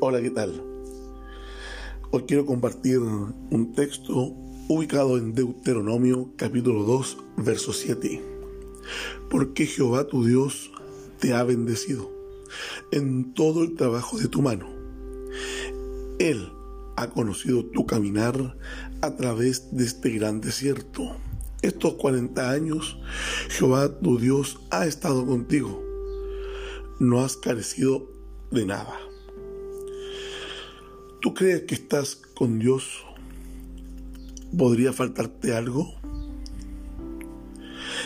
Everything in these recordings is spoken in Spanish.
Hola, ¿qué tal? Hoy quiero compartir un texto ubicado en Deuteronomio capítulo 2, verso 7. Porque Jehová tu Dios te ha bendecido en todo el trabajo de tu mano. Él ha conocido tu caminar a través de este gran desierto. Estos 40 años Jehová tu Dios ha estado contigo. No has carecido de nada. ¿Tú crees que estás con Dios? ¿Podría faltarte algo?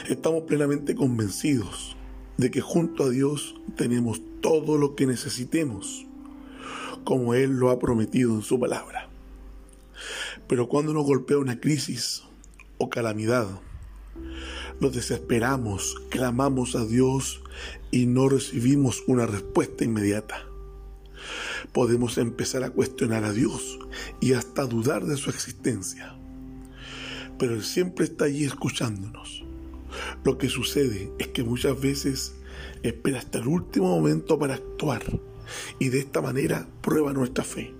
Estamos plenamente convencidos de que junto a Dios tenemos todo lo que necesitemos, como Él lo ha prometido en su palabra. Pero cuando nos golpea una crisis o calamidad, nos desesperamos, clamamos a Dios y no recibimos una respuesta inmediata podemos empezar a cuestionar a Dios y hasta dudar de su existencia. Pero Él siempre está allí escuchándonos. Lo que sucede es que muchas veces espera hasta el último momento para actuar y de esta manera prueba nuestra fe.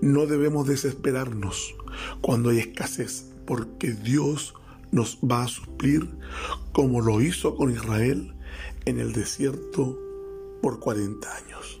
No debemos desesperarnos cuando hay escasez porque Dios nos va a suplir como lo hizo con Israel en el desierto por 40 años.